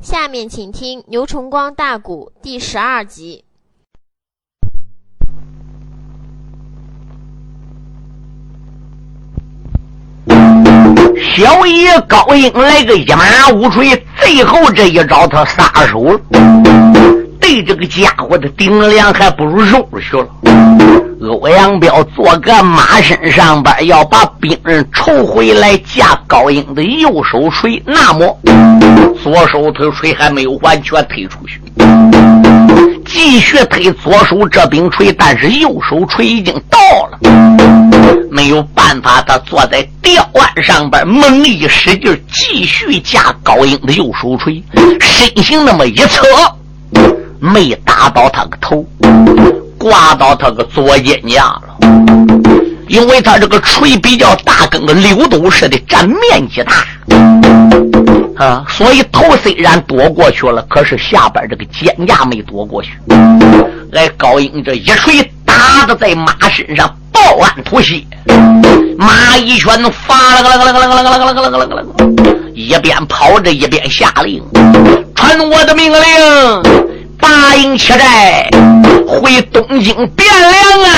下面请听牛崇光大鼓第十二集。小爷高英来个一马五锤，最后这一招他撒手了。对这个家伙的顶梁还不如肉去了。欧阳彪坐个马身上边，要把兵刃抽回来架高英的右手锤，那么左手推锤还没有完全推出去，继续推左手这柄锤，但是右手锤已经到了。没有办法，他坐在吊腕上边，猛一使劲，继续架高英的右手锤，身形那么一侧，没打到他个头，挂到他个左肩胛了。因为他这个锤比较大，跟个溜斗似的，占面积大啊，所以头虽然躲过去了，可是下边这个肩胛没躲过去。哎，高英这一锤打的在马身上。抱案吐血，马一拳发了个了个了个了个了个了个了个了个了个，一边跑着一边下令，传我的命令，八营七寨回东京汴梁啊！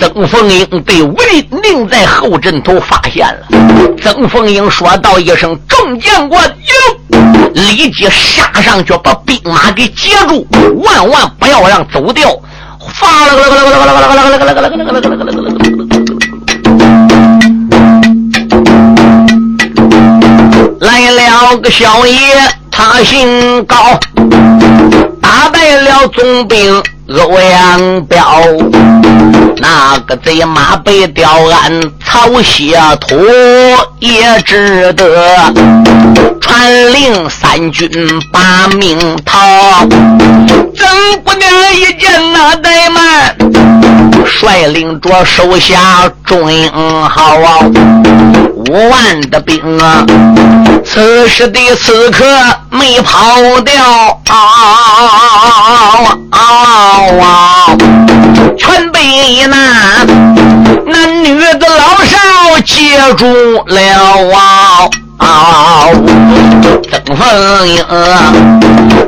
曾凤英被吴林令在后阵头发现了，曾凤英说道一声：“众将官有！”立即杀上去把兵马给截住，万万不要让走掉。发了个了个了个了个了个了个了个了个了个了个了个了个了个来了个小爷，他姓高，打败了总兵欧阳彪。那个贼马被吊鞍曹谢土，也只得传令三军把命逃。怎不得一见那怠慢，率领着手下众英豪，五万的兵啊！此时的此刻没跑掉啊啊啊啊啊啊，全被那男女的老少接住了啊！曾凤英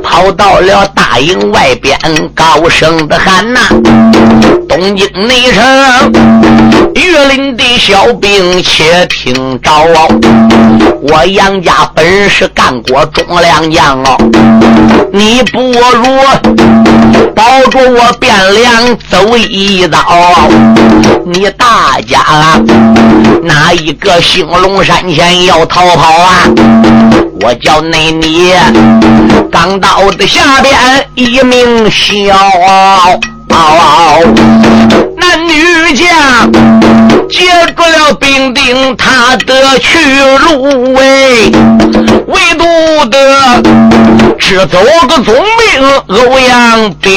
跑到了大营外边，高声的喊呐：“东京内城玉林的小兵，且听着哦！我杨家本是干过忠良将哦，你不如保住我汴梁走一遭。你大家哪一个兴隆山前要逃跑？”好啊！我叫那你刚到的下边一名小男女将接住了兵丁，他的去路喂，唯独的只走个总兵欧阳彪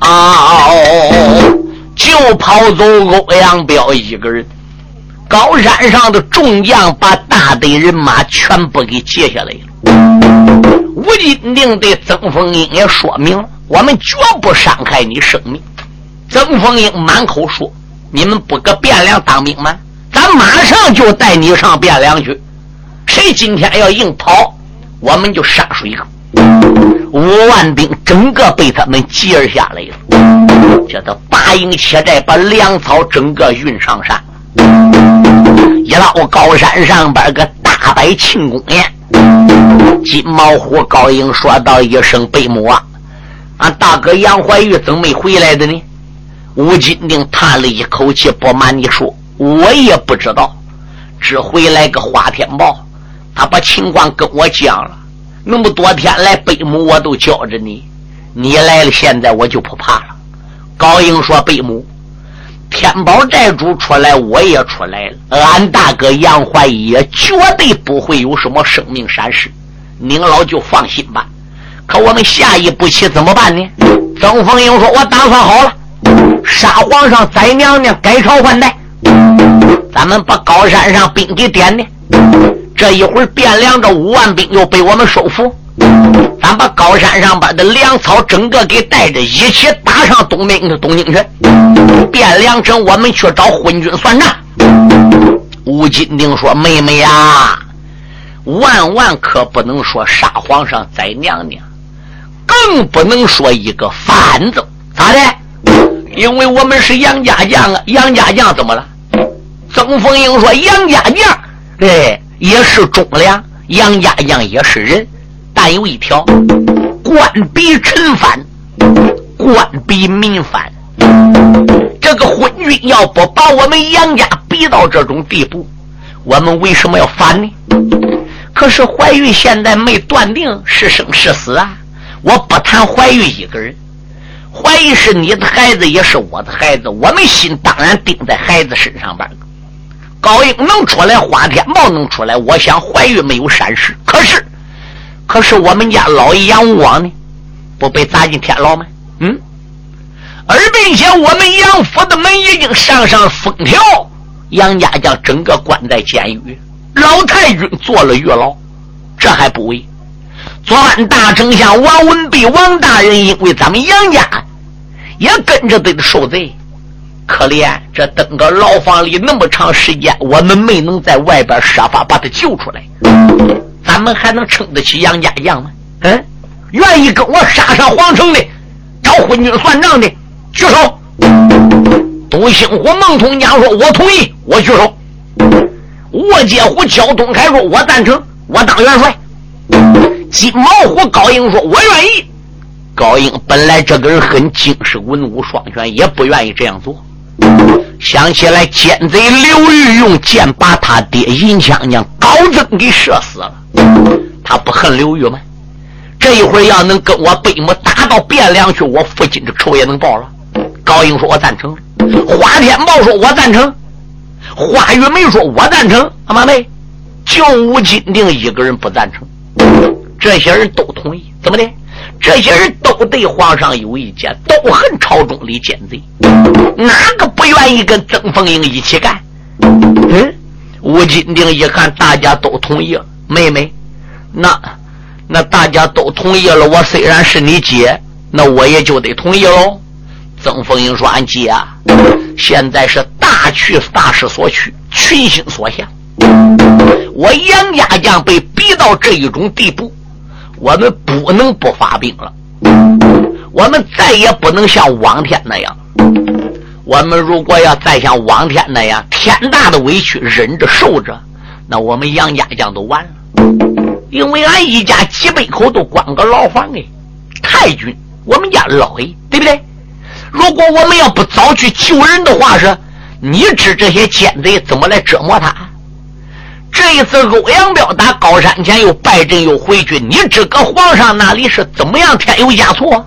啊，就跑走欧阳彪一个人。高山上的众将把大队人马全部给截下来了。吴金定对曾凤英也说明了：我们绝不伤害你生命。曾凤英满口说：“你们不搁汴梁当兵吗？咱马上就带你上汴梁去。谁今天要硬跑，我们就杀水沟。”五万兵整个被他们截下来了。叫他八营七寨把粮草整个运上山。一到高山上边个大摆庆功宴，金毛虎高英说道一声：“贝母啊，俺大哥杨怀玉怎么没回来的呢？”吴金定叹了一口气：“不瞒你说，我也不知道，只回来个花天豹，他把情况跟我讲了。那么多天来，贝母我都叫着你，你来了，现在我就不怕了。”高英说：“贝母。”天宝寨主出来，我也出来了。俺大哥杨怀也绝对不会有什么生命闪失，您老就放心吧。可我们下一步棋怎么办呢？曾凤英说：“我打算好了，杀皇上宰娘娘，改朝换代。咱们把高山上兵给点的，这一会儿汴梁这五万兵又被我们收复。”咱把高山上边的粮草整个给带着，一起打上东兵的东京城，汴梁城，我们去找昏君算账。吴金定说：“妹妹呀，万万可不能说杀皇上宰娘娘，更不能说一个反字，咋的？因为我们是杨家将啊，杨家将怎么了？曾凤英说：“杨家将，哎，也是忠良，杨家将也是人，还有一条，官逼臣反，官逼民反。这个昏君要不把我们杨家逼到这种地步，我们为什么要反呢？可是怀玉现在没断定是生是死啊！我不谈怀玉一个人。”怀疑是你的孩子，也是我的孩子，我们心当然定在孩子身上边。高英能出来，花天豹能出来，我想怀玉没有闪失。可是，可是我们家老爷杨王呢，不被砸进天牢吗？嗯。而并且我们杨府的门已经上上封条，杨家将整个关在监狱，老太君坐了狱牢，这还不为。昨晚大丞相王文弼王大人因为咱们杨家。也跟着得受罪，可怜这登个牢房里那么长时间，我们没能在外边设法把他救出来，咱们还能撑得起杨家将吗？嗯，愿意跟我杀上皇城的，找昏君算账的，举手。东兴虎孟通江说：“我同意，我举手。”卧介虎焦东凯说：“我赞成，我当元帅。”金毛虎高英说：“我愿意。”高英本来这个人很精是，文武双全，也不愿意这样做。想起来奸贼刘玉用剑把他爹银枪将高增给射死了，他不恨刘玉吗？这一会儿要能跟我背母打到汴梁去，我父亲这仇也能报了。高英说：“我赞成。”花天豹说：“我赞成。”花玉梅说：“我赞成。”阿妈妹，就吴金定一个人不赞成，这些人都同意，怎么的？这些人都对皇上有意见，都恨朝中里奸贼，哪个不愿意跟曾凤英一起干？嗯，吴金定一看大家都同意了，妹妹，那那大家都同意了，我虽然是你姐，那我也就得同意喽。曾凤英说：“俺姐啊，现在是大趋大势所趋，群星所向，我杨家将被逼到这一种地步。”我们不能不发兵了，我们再也不能像往天那样。我们如果要再像往天那样，天大的委屈忍着受着，那我们杨家将都完了。因为俺一家几百口都关个牢房哎，太君，我们家老爷，对不对？如果我们要不早去救人的话，是，你知这些奸贼怎么来折磨他？这一次欧阳彪打高山前又败阵又回去，你知个皇上那里是怎么样添油加醋？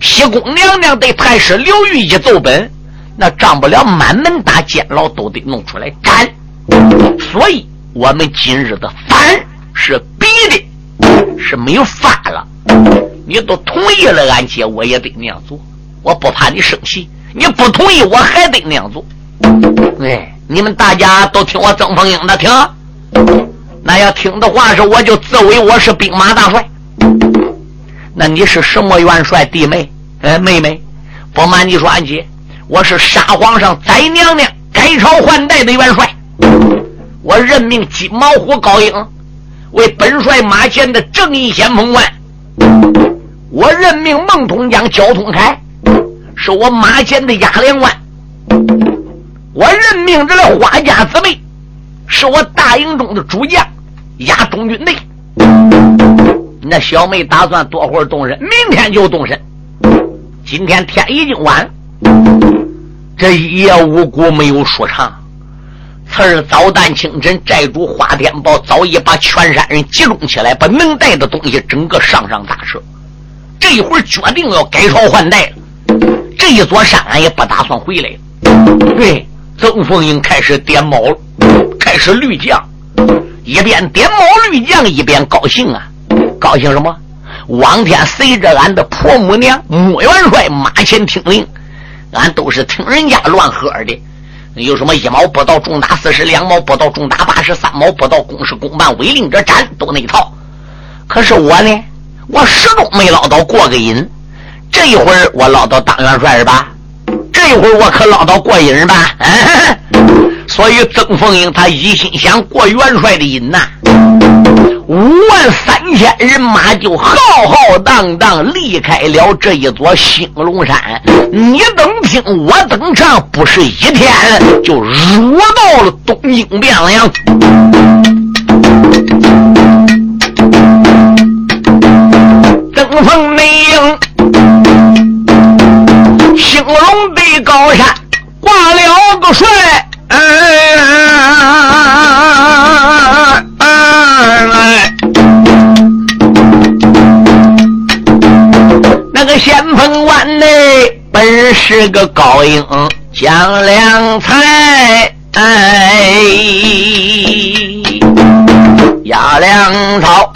西宫娘娘对太师刘裕一奏本，那仗不了满门大监牢都得弄出来斩。所以，我们今日的反是逼的，是没有法了。你都同意了，俺姐我也得那样做。我不怕你生气，你不同意我还得那样做。哎。你们大家都听我曾凤英的，听。那要听的话是，我就自为我是兵马大帅。那你是什么元帅？弟妹，哎，妹妹，不瞒你说，安吉，我是杀皇上、宰娘娘、改朝换代的元帅。我任命金毛虎高英为本帅马前的正义先锋官。我任命孟通江、焦通凯是我马前的押粮官。我任命这个花家姊妹，是我大营中的主将，押中军内。那小妹打算多会儿动身？明天就动身。今天天已经晚，这一夜无辜没有说长。次日早旦清晨，寨主花天宝早已把全山人集中起来，把能带的东西整个上上大车。这一会儿决定要改朝换代了。这一座山俺也不打算回来了。对。曾凤英开始点卯，开始绿将，一边点卯绿将，一边高兴啊！高兴什么？往天随着俺的婆母娘穆元帅马前听令，俺都是听人家乱喝的。有什么一毛不到，重打四十；两毛不到，重打八十；三毛不到，公事公办，违令者斩，都那一套。可是我呢，我始终没捞到过个瘾。这一会儿我捞到当元帅是吧？这会儿我可捞到过瘾吧？所以曾凤英他一心想过元帅的瘾呐。五万三千人马就浩浩荡荡离开了这一座兴隆山。你等听，我等唱，不是一天就入到了东京汴梁。登峰内营，兴隆的高山挂了个帅。那个先锋官内本是个高英将良才，哎压粮草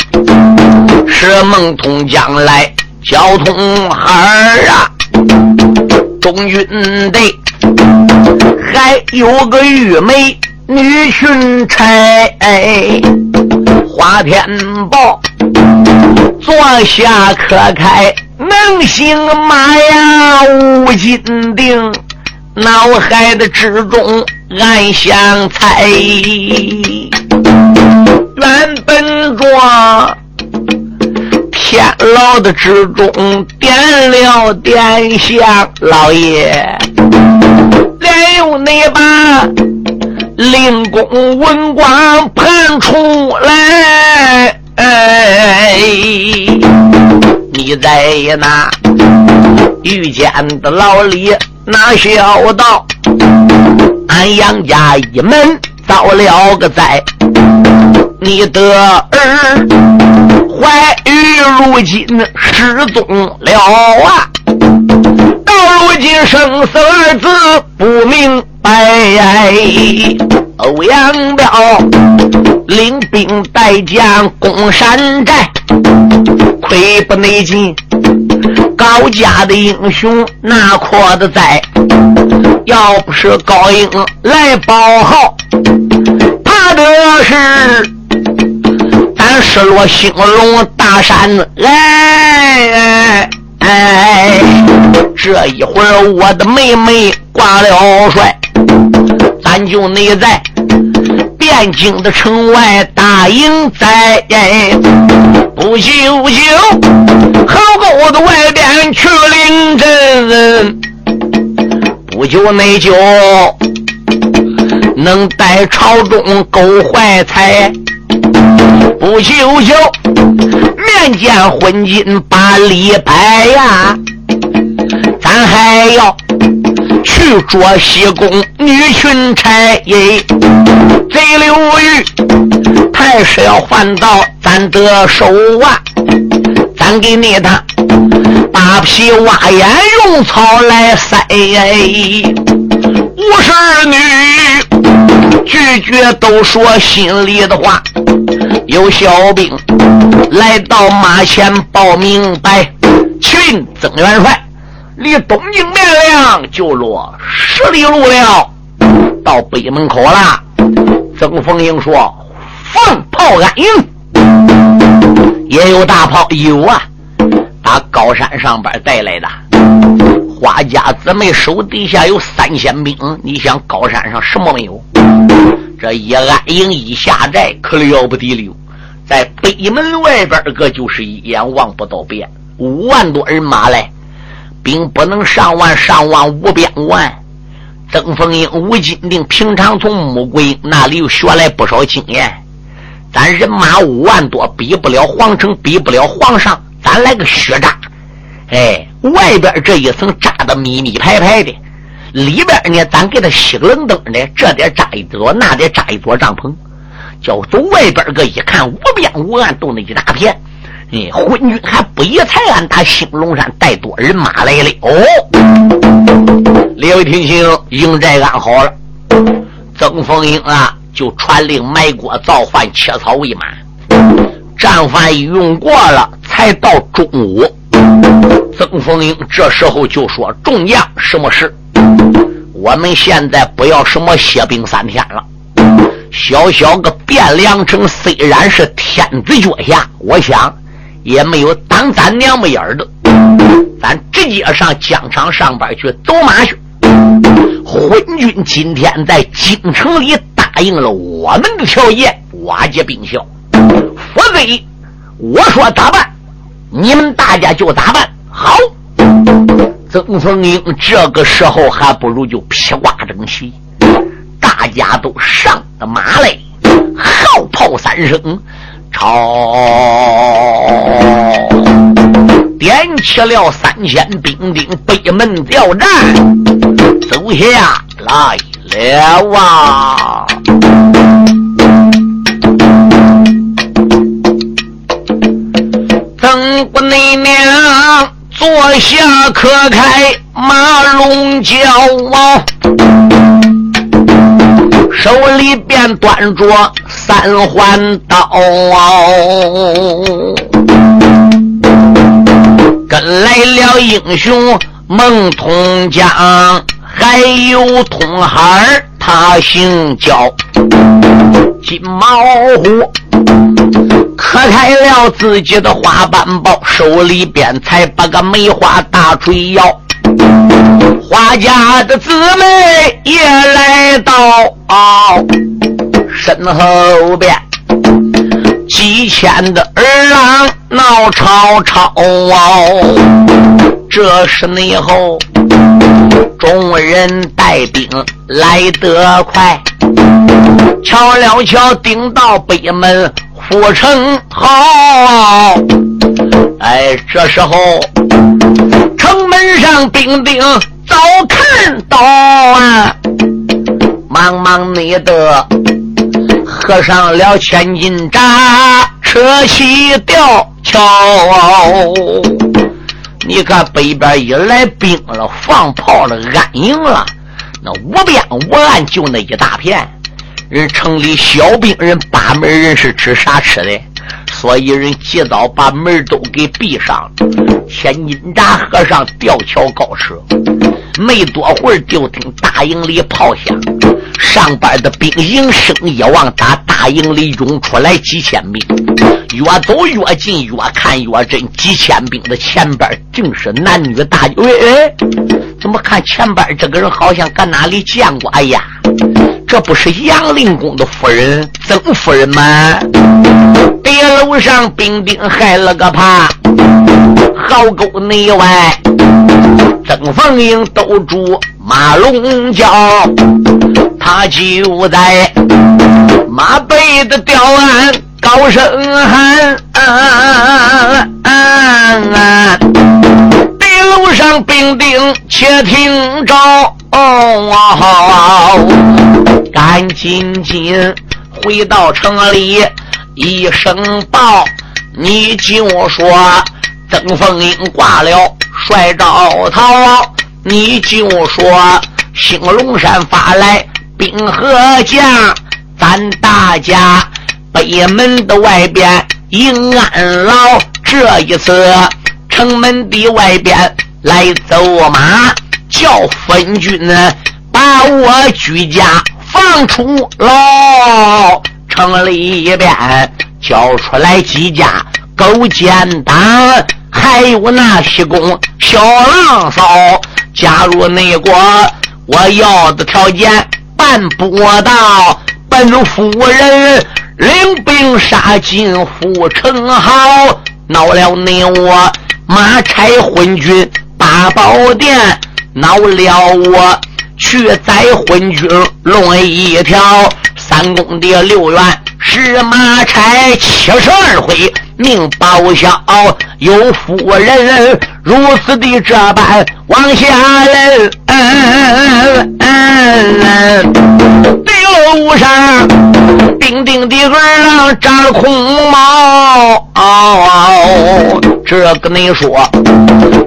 是孟通将来交通孩儿啊，中军队。还有个玉梅女裙钗，花天宝坐下可开，能行马呀无金定，脑海的之中暗想猜，原本着天牢的之中点了点香，老爷。连用那把灵公文官盘出来，哎你在那遇见的老李那笑道：“俺杨家一门遭了个灾，你的儿怀玉如今失踪了啊！”到如今生死二字不明白，欧阳彪领兵带将攻山寨，亏不内进高家的英雄那阔的在，要不是高英来报号，怕的是咱失落兴隆大山来。哎哎，这一会儿我的妹妹挂了帅，咱就内在汴京的城外大营在，不久就河沟的外边去领阵，不久内就能带朝中勾怀财。不休休面见婚金把礼拜呀，咱还要去捉西宫女裙钗。贼刘玉太师要换到咱的手啊，咱给你他八匹挖眼用草来塞。五十女句句都说心里的话。有小兵来到马前报明白，秦曾元帅离东京汴梁就落十里路了，到北门口了。曾凤英说：“放炮安营，也有大炮，有啊，打高山上边带来的。花家姊妹手底下有三千兵，你想高山上什么没有？”这一安营一下寨可了不得了，在北门外边个就是一眼望不到边，五万多人马来，兵不能上万，上万无边无岸。曾凤英、吴金定平常从穆桂英那里又学来不少经验，咱人马五万多，比不了皇城，比不了皇上，咱来个血扎，哎，外边这一层扎的密密排排的。里边呢，咱给他熄冷灯的，这点扎一座，那点扎一座帐篷，叫从外边个一看，无边无岸都那一大片。哎，昏君还不也才俺打兴隆山带多人马来了？哦，列位听清，营寨安好了，曾凤英啊，就传令埋锅造饭，切草喂马。战饭用过了，才到中午。曾凤英这时候就说：“众将，什么事？”我们现在不要什么歇兵三天了，小小个汴梁城虽然是天子脚下，我想也没有挡咱娘们眼的。咱直接上疆场上边去走马去。昏君今天在京城里答应了我们的条件，瓦解兵校，否则我说咋办，你们大家就咋办。好，曾凤英这个时候还不如就披挂整齐，大家都上了马来，号炮三声，朝点起了三千兵丁北门调战，走下来了啊！曾国你娘。坐下，可开马龙轿，手里边端着三环刀，跟来了英雄孟通江，还有通孩他姓焦，金毛虎。磕开了自己的花瓣包，手里边才把个梅花大锤摇。花家的姊妹也来到哦身后边，几千的儿郎闹吵吵哦。这时内后，众人带兵来得快，瞧了瞧，顶到北门。护城好，哎，这时候城门上兵丁早看到啊，忙忙你的合上了千斤闸，车起吊桥。你看北边一来兵了，放炮了，安营了，那无边无岸就那一大片。人城里小兵人八门人是吃啥吃的？所以人及早把门都给闭上。千斤闸和尚吊桥高车，没多会儿就听大营里炮响，上边的兵营声也往打大营里涌出来几千兵，越走越近，越看越真。几千兵的前边正是男女大哎哎，怎么看前边这个人好像搁哪里见过？哎呀！这不是杨令公的夫人曾夫人吗？别楼上兵丁害了个怕，壕沟内外，曾凤英都住马龙角，他就在马背的吊鞍高声喊：别楼上兵丁且听着。哦哦，赶紧紧回到城里，一声报，你就说曾凤英挂了帅招逃，你就说兴隆山发来兵和将，咱大家北门的外边迎安老，这一次城门的外边来走马。叫分军呢把我居家放出牢，城里边叫出来几家勾践党，还有那西宫小郎嫂。加入内国，我要的条件办不到。本夫人领兵杀进护城壕，闹了内我马差昏君八宝殿。恼了我，去宰昏君龙一条。三公的六元十马差七十二回，命报效。有夫人如此的这般往下人，地楼上叮叮的儿郎长空毛。这跟你说，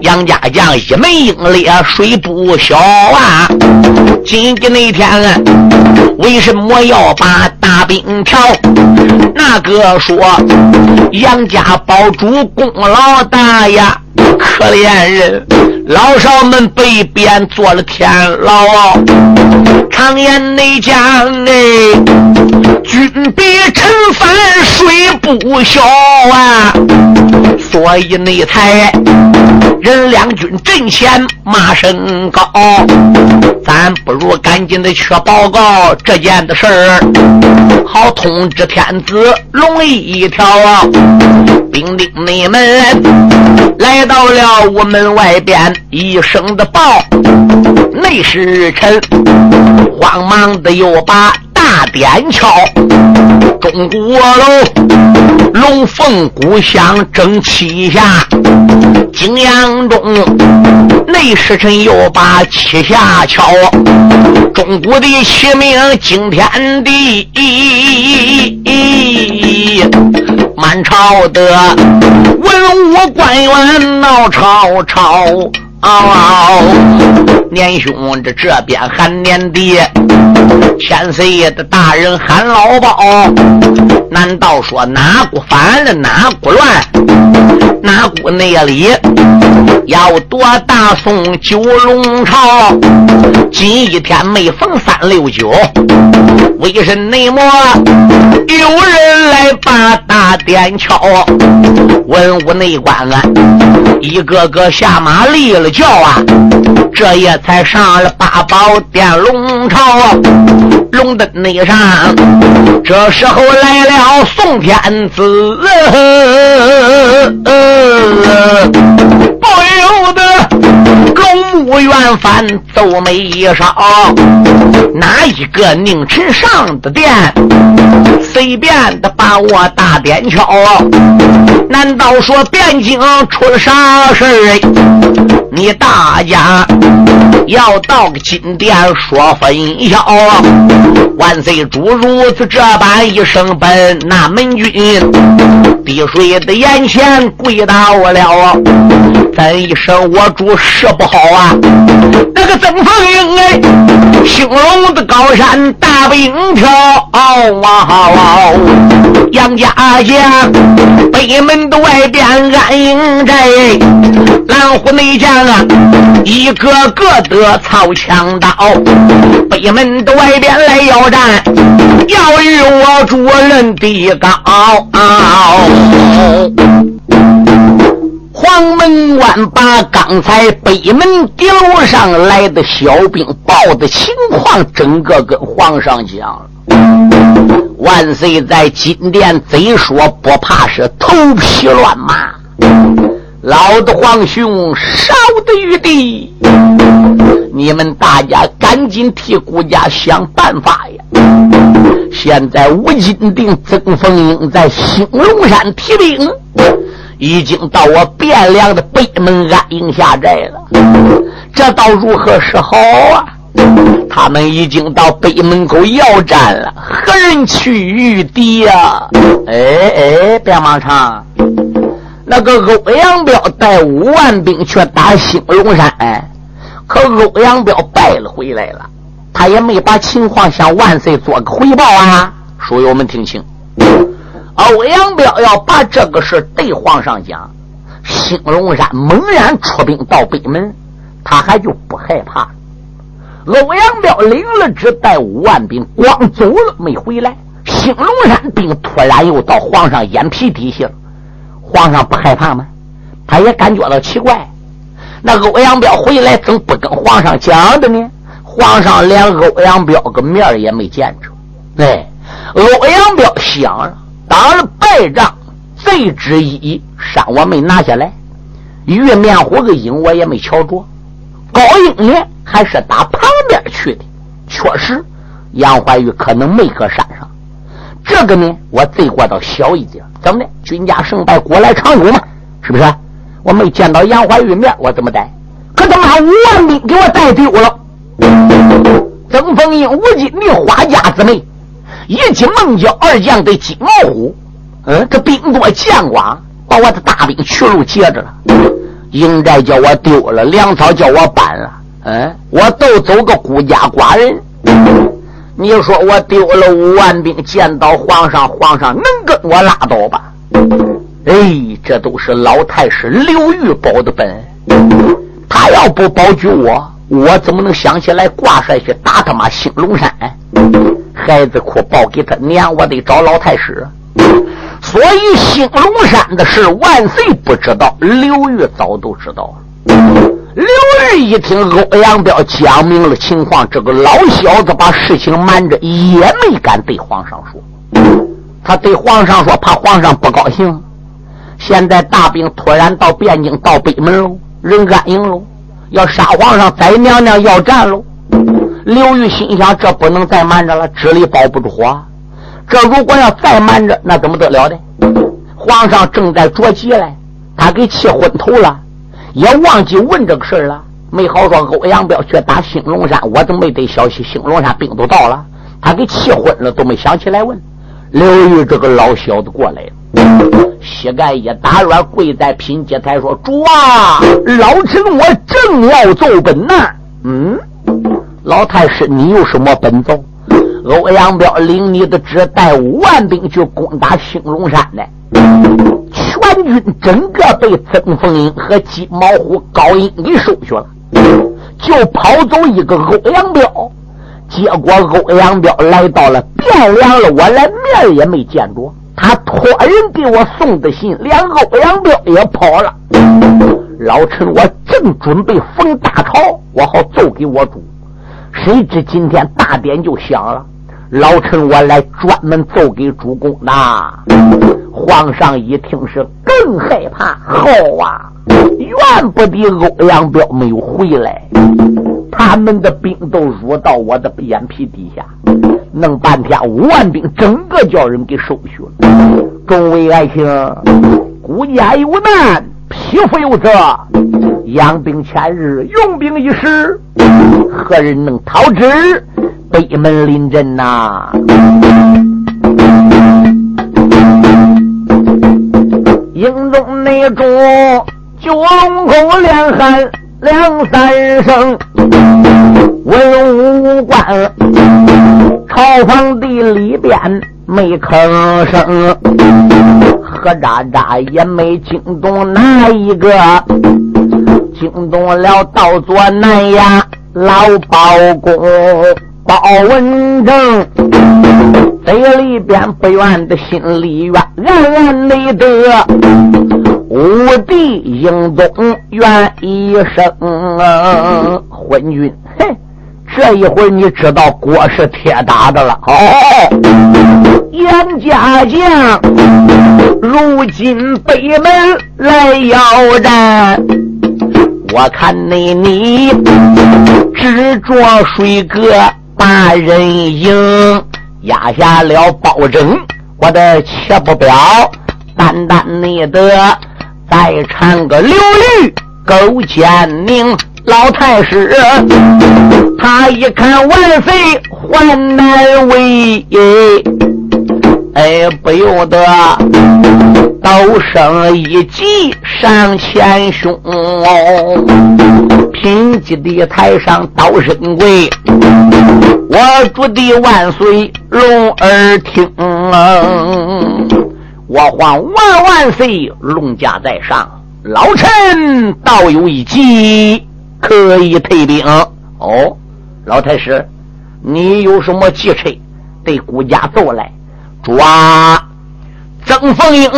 杨家将一门英烈，水不消啊！今天那天，为什么要把大兵调？那个说杨家堡主功劳大呀，可怜人，老少们被贬做了天牢。常言内讲哎，君别臣分，水不消啊。所以那才人两军阵前骂声高，咱不如赶紧的去报告这件的事儿，好通知天子龙一条啊！兵丁你们来到了屋门外边，一声的报，内侍臣慌忙的又把。大点敲，钟鼓楼，龙凤鼓响争七下。景阳中，内侍臣又把七下敲，钟鼓的齐鸣惊天地。满朝的文武官员闹吵吵。嗷嗷年兄，这这边喊年弟，千岁爷的大人喊老包，难道说哪股反了哪股乱？哪股内里要夺大宋九龙朝？今一天没逢三六九，为甚内么有人来把大殿敲？文武内官啊，一个个下马立了叫啊，这也才上了八宝殿龙朝，龙灯内上，这时候来了宋天子。不由得龙木元翻皱眉梢，哪一个宁臣上的殿，随便的把我大殿敲？难道说汴京出了啥事儿？你大家要到金殿说分晓，万岁主如此这般一声奔那门军，滴水的眼前跪倒了，咱一声我主是不好好啊！那个曾凤英哎，兴隆的高山大兵挑，哇！杨家将北门的外边安营寨，蓝虎内将。一个个的操枪刀，北门的外边来要战，要与我主人的高。黄门关把刚才北门顶楼上来的小兵报的情况，整个跟皇上讲万岁在金殿贼说不怕是头皮乱麻。老的皇兄，少的玉帝，你们大家赶紧替顾家想办法呀！现在吴金定、曾凤英在兴隆山提兵，已经到我汴梁的北门安营下寨了。这倒如何是好啊？他们已经到北门口要战了，何人去御敌呀？哎哎，别忙唱。那个欧阳彪带五万兵去打兴隆山，哎可欧阳彪败了回来了，他也没把情况向万岁做个汇报啊！书友们听清，欧阳彪要把这个事对皇上讲，兴隆山猛然出兵到北门，他还就不害怕。欧阳彪领了旨，带五万兵，光走了没回来，兴隆山兵突然又到皇上眼皮底下。皇上不害怕吗？他也感觉到奇怪。那欧阳彪回来怎么不跟皇上讲的呢？皇上连欧阳彪个面也没见着。哎，欧阳彪想了，打了败仗，贼之一山我没拿下来，玉面虎个影我也没瞧着。高英呢，还是打旁边去的。确实，杨怀玉可能没搁山上。这个呢，我罪过倒小一点。怎么的？军家胜败，国来常有嘛，是不是？我没见到杨怀玉面，我怎么带？可他妈五万兵给我带丢了。曾凤英、吴金你花家姊妹，一进孟郊二将对金毛虎，嗯，这兵多将广，把我的大兵去路截着了。营寨叫我丢了，粮草叫我搬了，嗯，我都走个孤家寡人。你说我丢了五万兵，见到皇上，皇上能跟我拉倒吧？哎，这都是老太师刘玉保的本，他要不保举我，我怎么能想起来挂帅去打他妈兴隆山？孩子哭报给他娘，我得找老太师。所以兴隆山的事，万岁不知道，刘玉早都知道了。刘玉一听欧阳彪讲明了情况，这个老小子把事情瞒着，也没敢对皇上说。他对皇上说，怕皇上不高兴。现在大兵突然到汴京，到北门喽，人安营喽，要杀皇上，宰娘娘要战喽。刘裕心想，这不能再瞒着了，纸里包不住火。这如果要再瞒着，那怎么得了的？皇上正在着急嘞，他给气昏头了，也忘记问这个事了。没好说，欧阳彪去打兴隆山，我怎么没得消息？兴隆山兵都到了，他给气昏了，都没想起来问。刘裕这个老小子过来了。膝盖一打软，跪在品阶台说：“主啊，老臣我正要奏本呢。”嗯，老太师，你有什么本奏？欧阳彪领你的旨，带五万兵去攻打兴隆山的。全军整个被曾凤英和金毛虎、高英给收去了，就跑走一个欧阳彪。结果欧阳彪来到了汴梁了，我连面也没见着。他托人给我送的信，连欧阳彪也跑了。老臣我正准备逢大朝，我好奏给我主，谁知今天大典就响了。老臣我来专门奏给主公呐。皇上一听是更害怕，好啊，怨不得欧阳彪没有回来。他们的兵都入到我的眼皮底下，弄半天五万兵，整个叫人给收去了。众位爱卿，孤家有难，匹夫有责，养兵千日，用兵一时，何人能逃之？北门临阵呐！营中内中，九龙口连喊。两三声，文武官朝房地里边没吭声，何喳喳也没惊动哪一个，惊动了道左南衙老包公包文正，嘴里边不愿的，心里怨，暗暗内得。武帝英宗愿一生昏君，嘿，这一回你知道锅是铁打的了。哦，严家将如今北门来要战，我看你你执着水哥把人迎，压下了包拯，我的切不表，单单你的。再唱个刘玉勾践命老太师，他一看万岁还难为，哎，不由得刀声一急上前胸，平吉的台上刀身跪，我主的万岁龙儿听。我皇万万岁！龙驾在上，老臣倒有一计，可以退兵。哦，老太师，你有什么计策？对顾家奏来。抓曾凤英，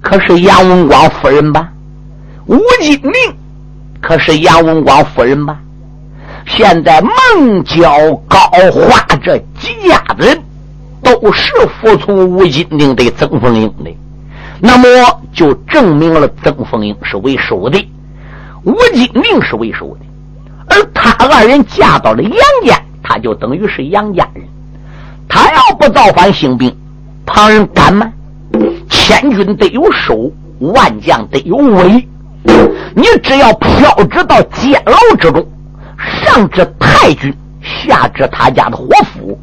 可是杨文广夫人吧？吴金明，可是杨文广夫人吧？现在孟郊、高华这几家子。都是服从吴金明对曾凤英的，那么就证明了曾凤英是为首的，吴金明是为首的，而他二人嫁到了杨家，他就等于是杨家人。他要不造反兴兵，旁人敢吗？千军得有守，万将得有威。你只要飘至到监牢之中，上至太君，下至他家的伙夫。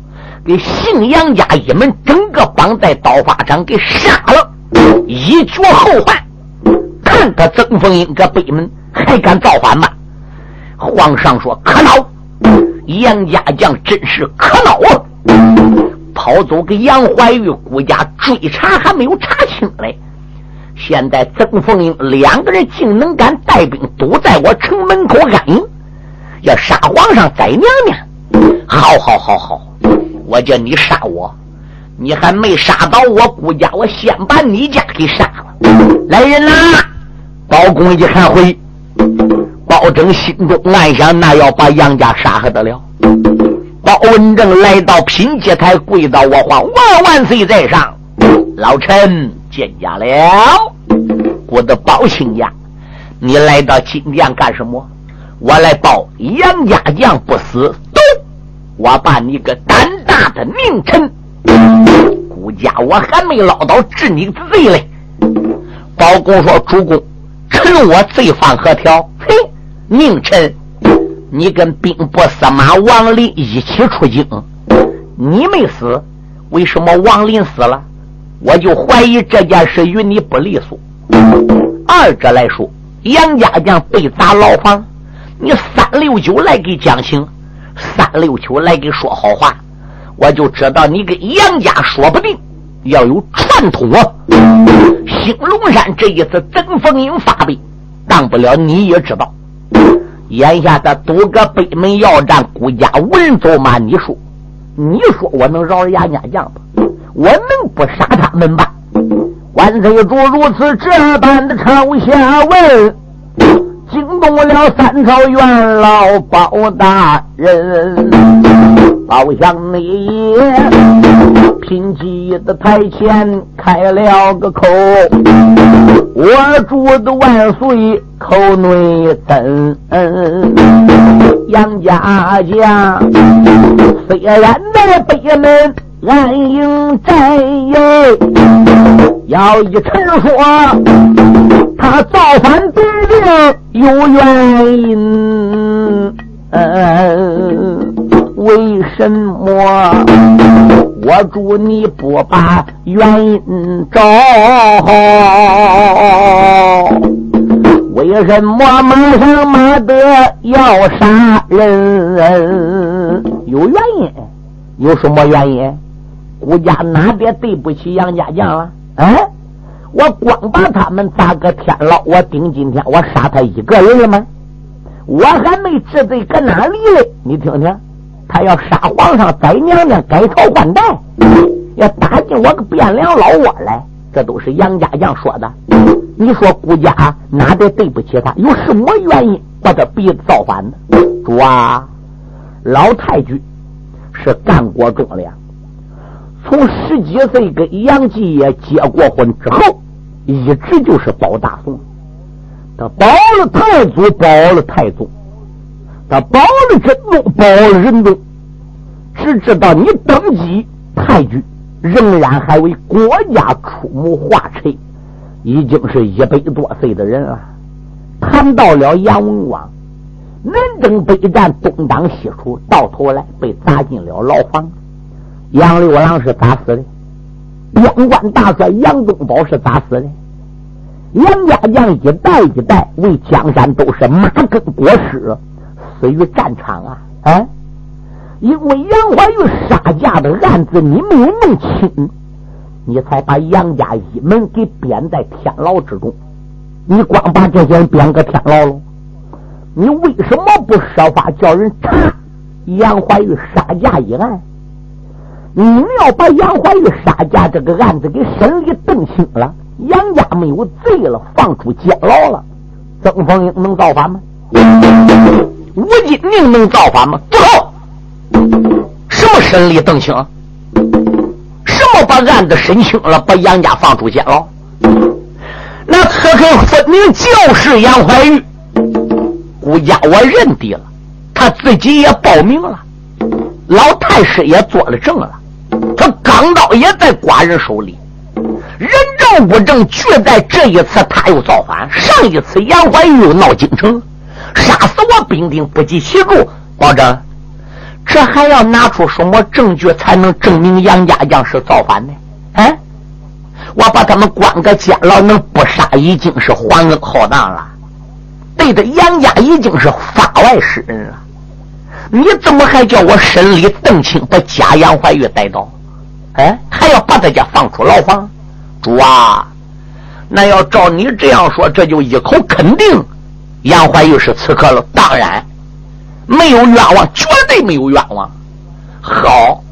给姓杨家一门整个绑在刀法上给杀了，以绝后患。看他曾凤英这北门还敢造反吗？皇上说可恼，杨家将真是可恼啊！跑走给杨怀玉孤家追查还没有查清嘞。现在曾凤英两个人竟能敢带兵堵在我城门口安营，要杀皇上宰娘娘。好好好好。我叫你杀我，你还没杀到我姑家，我先把你家给杀了。来人呐！包公一看回，包拯心中暗想：那要把杨家杀还得了？包文正来到品阶台，跪到我皇万万岁在上，老臣见驾了。我的包亲家，你来到金殿干什么？我来报杨家将不死，都！我把你个胆大的佞臣，顾家我还没捞到治你罪嘞。包公说：“主公，臣我罪犯何条？嘿，佞臣，你跟兵部司马王林一起出京，你没死，为什么王林死了？我就怀疑这件事与你不利索。二者来说，杨家将被砸牢房，你三六九来给讲情，三六九来给说好话，我就知道你跟杨家说不定。”要有传统啊！兴隆山这一次曾凤英发兵，当不了你也知道。眼下的多个北门要战，孤家无人走马，你说，你说我能饶了杨家将吗？我能不杀他们吗？万岁主如此这般的朝下问，惊动了三朝元老包大人。好像你贫瘠的台前开了个口，我祝的万岁口内增。杨家将虽然在北门安营寨耶，要一陈说他造反必定有原因。嗯为什么我祝你不把原因找？为什么马上马德要杀人？有原因？有什么原因？顾家哪边对不起杨家将了？哎，我光把他们打个天牢，我顶今天我杀他一个人了吗？我还没治罪，搁哪里嘞？你听听。他要杀皇上，宰娘娘，改朝换代，要打进我个汴梁老窝来，这都是杨家将说的。你说顾家哪得对不起他？有什么原因把他逼造反呢？主啊，老太君是干国忠良，从十几岁跟杨继业结过婚之后，一直就是保大宋，他保了太祖，保了太宗。他保了真宗，保了仁宗，只知道你登基太君，仍然还为国家出谋划策，已经是一百多岁的人了。谈到了杨文广，南征北战，东挡西出，到头来被砸进了牢房。杨六郎是咋死的？边关大帅杨宗保是咋死的？杨家将一代一代为江山都是马耕国师。死于战场啊！啊，因为杨怀玉杀驾的案子你没有弄清，你才把杨家一门给贬在天牢之中。你光把这些人贬个天牢了，你为什么不设法叫人查杨怀玉杀驾一案？你要把杨怀玉杀驾这个案子给审理定清了，杨家没有罪了，放出监牢了，曾凤英能造反吗？吴金宁能造反吗？不好！什么审理邓清？什么把案子审清了，把杨家放出监牢？那可可分明就是杨怀玉。顾家我认定了，他自己也报名了，老太师也做了证了，他钢刀也在寡人手里，人证物证俱在。这一次他又造反，上一次杨怀玉又闹京城。杀死我兵丁不计其数，保证这还要拿出什么证据才能证明杨家将是造反呢？哎，我把他们关个监牢，能不杀已经是还恩浩荡了。对的，杨家已经是法外之人了。你怎么还叫我审理邓清，把假杨怀玉带到？哎，还要把他家放出牢房？主啊，那要照你这样说，这就一口肯定。杨怀玉是刺客了，当然没有冤枉，绝对没有冤枉。好，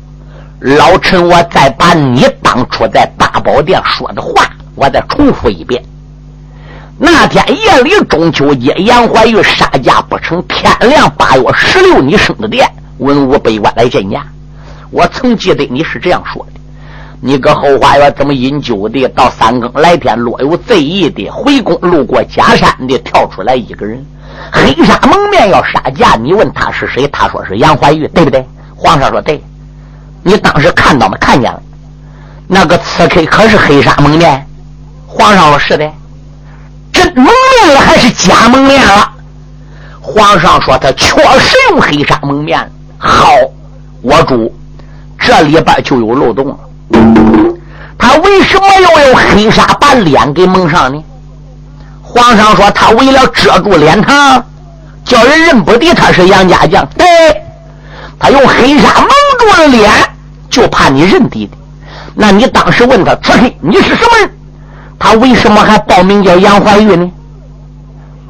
老臣，我再把你当初在八宝殿说的话，我再重复一遍。那天夜里中秋节，杨怀玉杀驾不成，天亮八月十六你升的殿，文武百官来见驾。我曾记得你是这样说的：你搁后花园这么饮酒的，到三更来天若有贼意的回宫路过假山的，跳出来一个人，黑纱蒙面要杀驾。你问他是谁，他说是杨怀玉，对不对？皇上说对。你当时看到没？看见了。那个刺客可是黑纱蒙面？皇上说是的。真蒙面了还是假蒙面了？皇上说他确实用黑纱蒙面。好，我主这里边就有漏洞了。他为什么要用黑纱把脸给蒙上呢？皇上说他为了遮住脸膛，叫人认不得他是杨家将。对，他用黑纱蒙住了脸，就怕你认得的。那你当时问他此黑，你是什么人？他为什么还报名叫杨怀玉呢？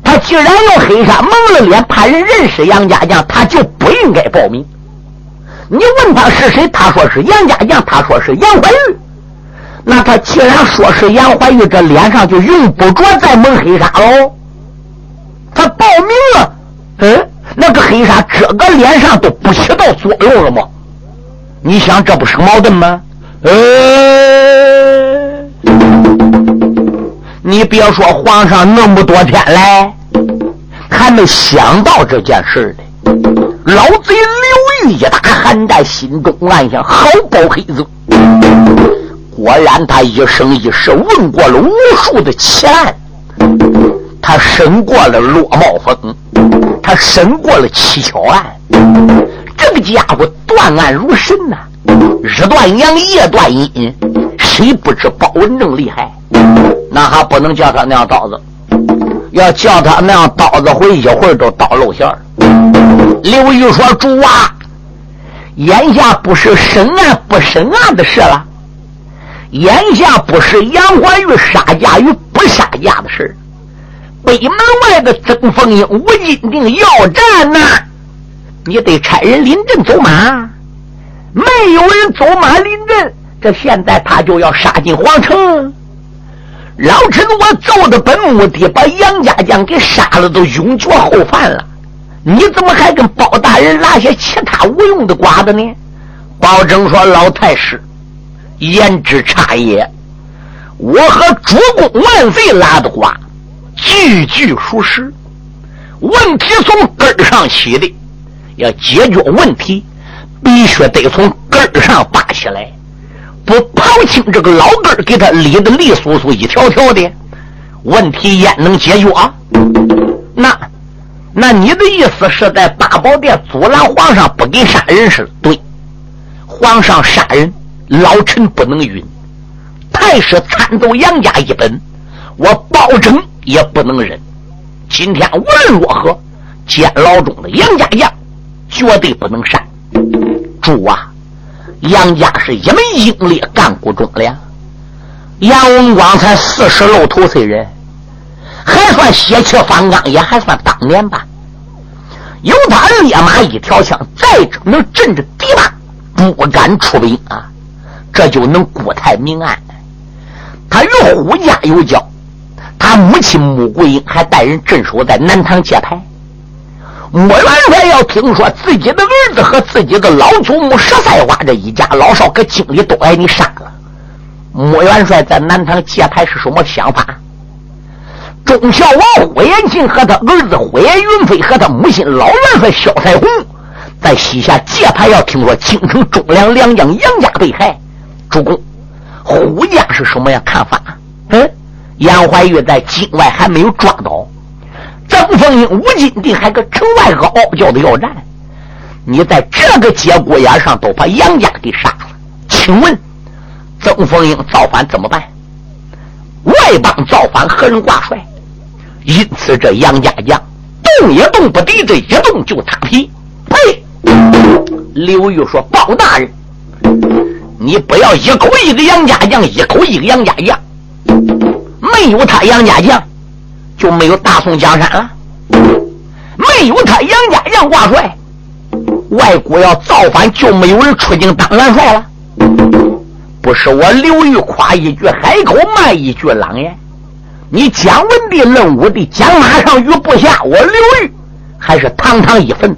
他既然用黑纱蒙了脸，怕人认识杨家将，他就不应该报名。你问他是谁，他说是杨家将，他说是杨怀玉。那他既然说是杨怀玉，这脸上就用不着再蒙黑纱喽。他报名了，嗯，那个黑纱遮个脸上都不起到作用了吗？你想这不是矛盾吗？呃。你别说，皇上那么多天来还没想到这件事呢。老贼刘玉一打寒战，心中暗想：好包黑子。果然，他一生一世问过了无数的奇案，他审过了落帽风，他审过了七巧案。这个家伙断案如神呐，日断阳，夜断阴，谁不知包文正厉害？那还不能叫他那样刀子，要叫他那样刀子回，一会儿都刀露馅儿。刘玉说：“主啊，眼下不是审案不审案的事了，眼下不是杨怀玉杀价与不杀价的事北门外的曾凤英、吴金定要战呐，你得差人临阵走马。没有人走马临阵，这现在他就要杀进皇城。”老臣我奏的本目的，把杨家将给杀了，都永绝后犯了。你怎么还跟包大人拉些其他无用的瓜子呢？包拯说：“老太师，言之差也。我和主公万岁拉的瓜，句句属实。问题从根上起的，要解决问题，必须得从根上拔起来。”不刨清这个老根，给他理的利索索、一条条的，问题焉能解决啊？那，那你的意思是在八宝殿阻拦皇上不给杀人是对？皇上杀人，老臣不能允。太师参奏杨家一本，我保证也不能忍。今天无论如何，监牢中的杨家将绝对不能杀。主啊！杨家是一门英烈，干部忠良。杨文广才四十露头岁人，还算血气方刚，也还算当年吧。有他烈马一条枪，再能镇着敌马，不敢出兵啊，这就能国泰民安。他与胡家有交，他母亲穆桂英还带人镇守在南唐界牌。莫元帅要听说自己的儿子和自己的老祖母十三娃这一家老少搁京里都挨你杀了，莫元帅在南唐揭牌是什么想法？忠孝王呼延庆和他儿子呼延云飞和他母亲老元帅萧彩虹在西夏界牌，要听说京城忠良良将杨家被害，主公，胡家是什么样看法？嗯，杨怀玉在境外还没有抓到。曾凤英、吴金定还搁城外个傲娇的要战，你在这个节骨眼上都把杨家给杀了，请问曾凤英造反怎么办？外邦造反何人挂帅？因此这杨家将动也动不得，这一动就塌皮。呸！刘玉说：“包大人，你不要一口一个杨家将，一口一个杨家将，没有他杨家将。”就没有大宋江山了，没有他杨家杨挂帅，外国要造反就没有人出京当元帅了。不是我刘玉夸一句海口，骂一句狼言，你蒋文帝、嫩武帝、蒋马上与部下，我刘裕还是堂堂一份，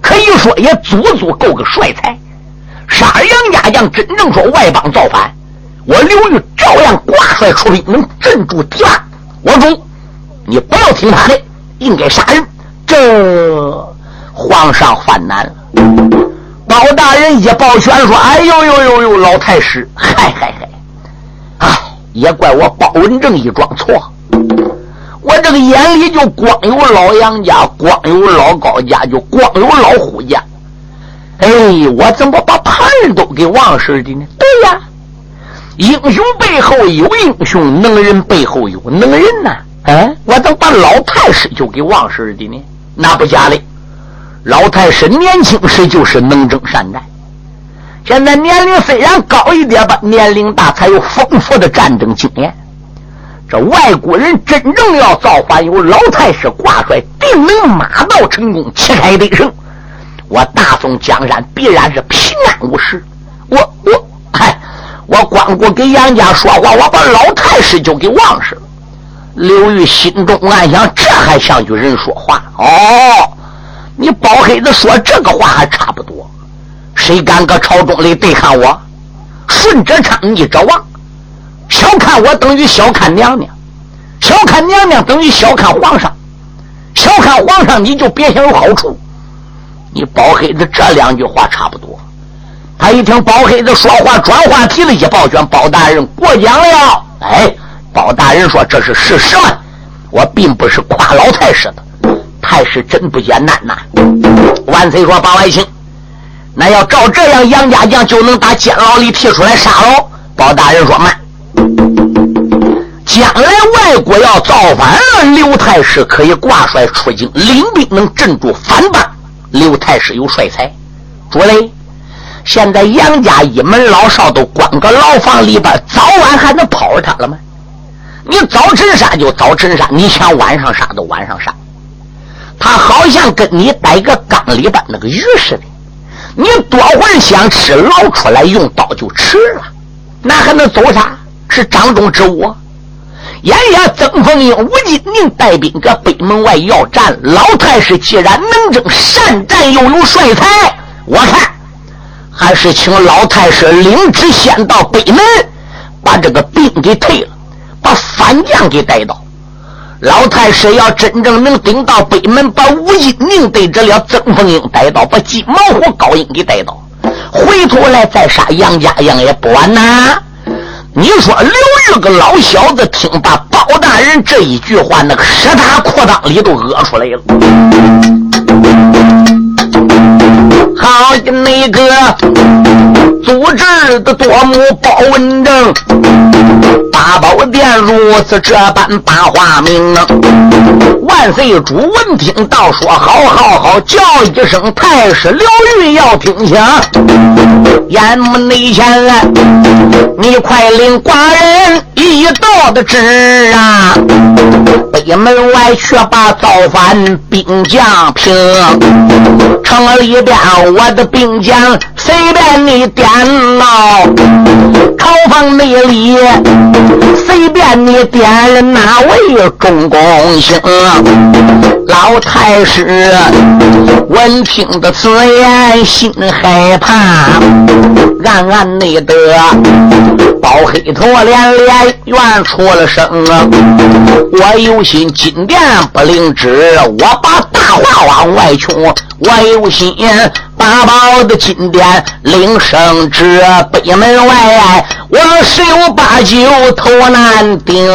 可以说也足足够个帅才。杀杨家将，真正说外邦造反，我刘裕照样挂帅出兵，能镇住敌方。我主，你不要听他的，应该杀人。这皇上犯难了。包大人一抱拳说：“哎呦呦呦呦，老太师，嗨嗨嗨，也怪我包文正一桩错。我这个眼里就光有老杨家，光有老高家，就光有老胡家。哎，我怎么把旁人都给忘事的呢？对呀，英雄背后有英雄，能人背后有能人呐。哎，我怎么把老太师就给忘事的呢？那不假嘞。”老太师年轻时就是能征善战，现在年龄虽然高一点吧，年龄大才有丰富的战争经验。这外国人真正要造反，有老太师挂帅，定能马到成功，旗开得胜。我大宋江山必然是平安无事。我我嗨，我光顾给杨家说话，我把老太师就给忘事了。刘玉心中暗想：这还像与人说话？哦。你包黑子说这个话还差不多，谁敢搁朝中里对抗我？顺者昌，逆者亡。小看我等于小看娘娘，小看娘娘等于小看皇上，小看皇上你就别想有好处。你包黑子这两句话差不多。他一听包黑子说话转话题了，一抱拳：“包大人过奖了。”哎，包大人说这是事实嘛，我并不是夸老太师的。太师真不简单呐！万岁说：“包爱卿，那要照这样，杨家将就能打监牢里提出来杀喽。”包大人说：“慢，将来外国要造反了，刘太师可以挂帅出京，领兵能镇住反叛。刘太师有帅才，主嘞，现在杨家一门老少都关个牢房里边，早晚还能跑着他了吗？你早晨杀就早晨杀，你想晚上杀都晚上杀。”他好像跟你逮个缸里边那个鱼似的，你多会想吃，捞出来用刀就吃了，那还能走啥？是掌中之物。眼下曾凤英、吴金宁带兵搁北门外要战，老太师既然能征善战，又有帅才，我看还是请老太师领旨先到北门，把这个兵给退了，把反将给带到。老太师要真正能顶到北门，把吴金宁逮着了，曾凤英逮到，把金毛虎高英给逮到，回头来再杀杨家样也不晚呐。你说刘玉个老小子听罢包大人这一句话，那个十大裤裆里都屙出来了。好那个组织的多目包文正，八宝殿如此这般把话明。万岁主闻听到说：“好好好，叫一声太师刘裕要听响。眼目内前来，你快领寡人一道的旨啊！北门外却把造反兵将平，城里边。”我的兵将随便你点闹，朝房内里随便你点哪位中公星？老太师闻听的此言心害怕，暗暗内得包黑头连连怨出了声啊！我有心金殿不领旨，我把话往外穷，我有心。八宝的金殿领圣旨，北门外我十有八九头难顶。